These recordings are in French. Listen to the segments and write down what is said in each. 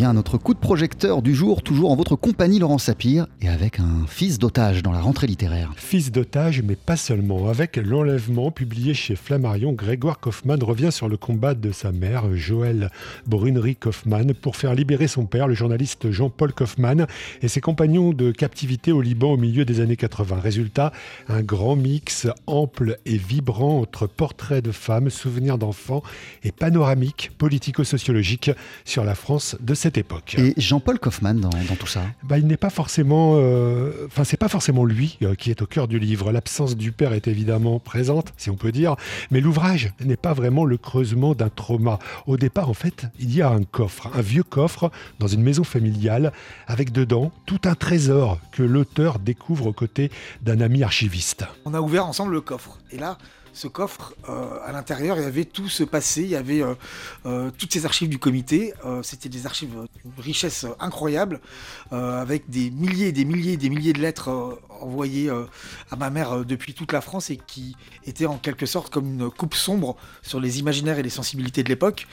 notre coup de projecteur du jour, toujours en votre compagnie, Laurent Sapir, et avec un fils d'otage dans la rentrée littéraire. Fils d'otage, mais pas seulement. Avec l'enlèvement publié chez Flammarion, Grégoire Kaufmann revient sur le combat de sa mère, Joël Brunery Kaufmann, pour faire libérer son père, le journaliste Jean-Paul Kaufmann, et ses compagnons de captivité au Liban au milieu des années 80. Résultat, un grand mix ample et vibrant entre portraits de femmes, souvenirs d'enfants et panoramique politico-sociologique sur la France de cette époque. Et Jean-Paul Kaufmann dans, tout ça? Bah, Il n'est pas forcément. Euh, enfin, c'est pas forcément lui euh, qui est au cœur du livre. L'absence du père est évidemment présente, si on peut dire, mais l'ouvrage n'est pas vraiment le creusement d'un trauma. Au départ, en fait, il y a un coffre, un vieux coffre dans une maison familiale, avec dedans tout un trésor que l'auteur découvre aux côtés d'un ami archiviste. On a ouvert ensemble le coffre. Et là, ce coffre, euh, à l'intérieur, il y avait tout ce passé, il y avait euh, euh, toutes ces archives du comité. C'était des archives d'une richesse incroyable, avec des milliers et des milliers et des milliers de lettres envoyées à ma mère depuis toute la France et qui étaient en quelque sorte comme une coupe sombre sur les imaginaires et les sensibilités de l'époque,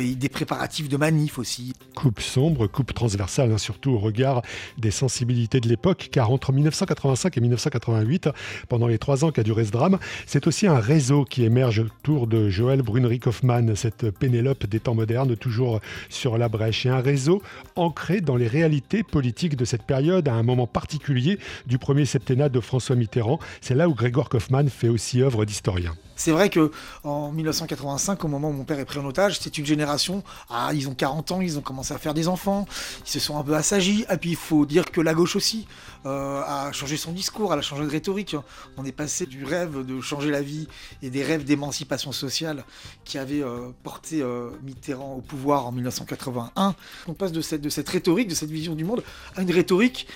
et des préparatifs de manifs aussi. Coupe sombre, coupe transversale, hein, surtout au regard des sensibilités de l'époque, car entre 1985 et 1988, pendant les trois ans qu'a duré ce drame, c'est aussi un réseau qui émerge autour de Joël Brunerick Hoffmann, cette Pénélope des temps modernes, toujours sur la brèche. Et un réseau ancré dans les réalités politiques de cette période, à un moment particulier du premier septennat de François Mitterrand. C'est là où Grégoire Kaufmann fait aussi œuvre d'historien. C'est vrai que en 1985, au moment où mon père est pris en otage, c'est une génération. Ah, ils ont 40 ans, ils ont commencé à faire des enfants, ils se sont un peu assagis. Et puis il faut dire que la gauche aussi euh, a changé son discours, elle a changé de rhétorique. On est passé du rêve de changer la vie et des rêves d'émancipation sociale qui avaient euh, porté euh, Mitterrand au pouvoir en 1981. On passe de cette, de cette rhétorique, de cette vision du monde, à une rhétorique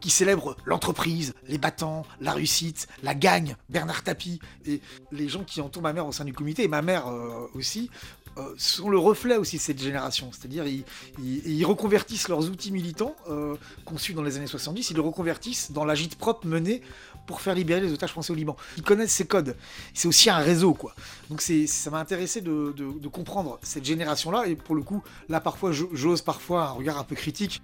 qui célèbre l'entreprise, les battants, la réussite, la gagne, Bernard Tapie et les gens qui entourent ma mère au sein du comité, et ma mère euh, aussi, euh, sont le reflet aussi de cette génération. C'est-à-dire, ils, reconvertissent leurs outils militants euh, conçus dans les années 70, ils les reconvertissent dans l'agite propre menée pour faire libérer les otages français au Liban. Ils connaissent ces codes. C'est aussi un réseau, quoi. Donc ça m'a intéressé de, de comprendre cette génération-là, et pour le coup, là, parfois, j'ose parfois un regard un peu critique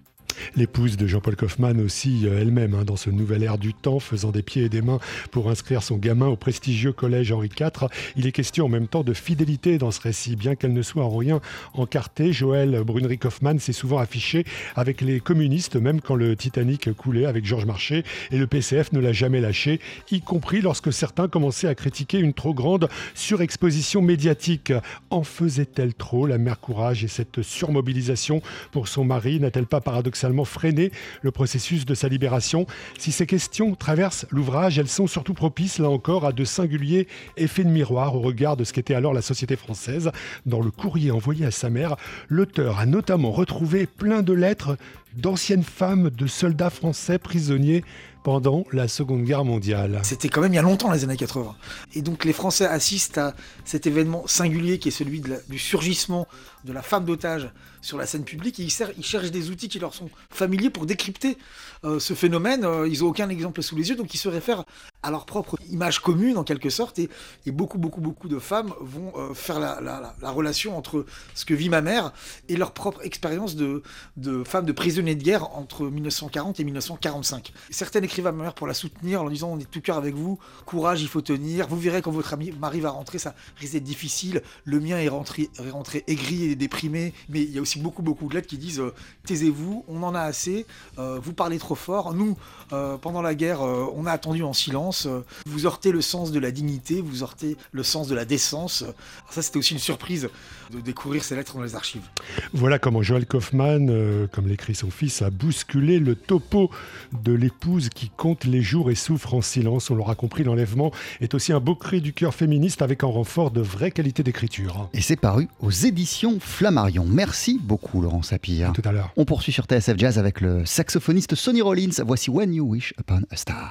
L'épouse de Jean-Paul Kaufmann aussi, euh, elle-même, hein, dans ce nouvel air du temps, faisant des pieds et des mains pour inscrire son gamin au prestigieux collège Henri IV. Il est question en même temps de fidélité dans ce récit, bien qu'elle ne soit en rien encartée. Joël Brunery Kaufmann s'est souvent affiché avec les communistes, même quand le Titanic coulait avec Georges Marchais, et le PCF ne l'a jamais lâché, y compris lorsque certains commençaient à critiquer une trop grande surexposition médiatique. En faisait-elle trop, la mère courage, et cette surmobilisation pour son mari? N'a-t-elle pas paradoxalement freiner le processus de sa libération. Si ces questions traversent l'ouvrage, elles sont surtout propices, là encore, à de singuliers effets de miroir au regard de ce qu'était alors la société française. Dans le courrier envoyé à sa mère, l'auteur a notamment retrouvé plein de lettres d'anciennes femmes de soldats français prisonniers pendant la Seconde Guerre mondiale. C'était quand même il y a longtemps, les années 80. Et donc les Français assistent à cet événement singulier qui est celui du surgissement de la femme d'otage sur la scène publique et ils, cherchent des outils qui leur sont familiers pour décrypter euh, ce phénomène. Euh, ils n'ont aucun exemple sous les yeux, donc ils se réfèrent à leur propre image commune en quelque sorte et, beaucoup, beaucoup, beaucoup de femmes vont euh, faire la, relation entre ce que vit ma mère et leur propre expérience de, de femmes de prisonniers de guerre entre 1940 et 1945. Certaines écrivent à ma mère pour la soutenir en disant on est tout cœur avec vous, courage, il faut tenir, vous verrez quand votre ami, mari va rentrer, ça risque d'être difficile, le mien est rentré, rentré aigri déprimé, mais il y a aussi beaucoup beaucoup de lettres qui disent euh, taisez-vous, on en a assez, euh, vous parlez trop fort. Nous, pendant la guerre, on a attendu en silence. Vous heurtez le sens de la dignité, vous heurtez le sens de la décence. ça, c'était aussi une surprise de découvrir ces lettres dans les archives. Voilà comment Joël Kaufmann, comme l'écrit son fils, a bousculé le topo de l'épouse qui compte les jours et souffre en silence. On l'aura compris, l'enlèvement est aussi un beau cri du cœur féministe avec un renfort de vraie qualité d'écriture. Et c'est paru aux éditions Flammarion. Merci beaucoup, Laurent Sapir. tout à l'heure. On poursuit sur TSF Jazz avec le saxophoniste Sonny Rollins. Voici When You Wish Upon a Star.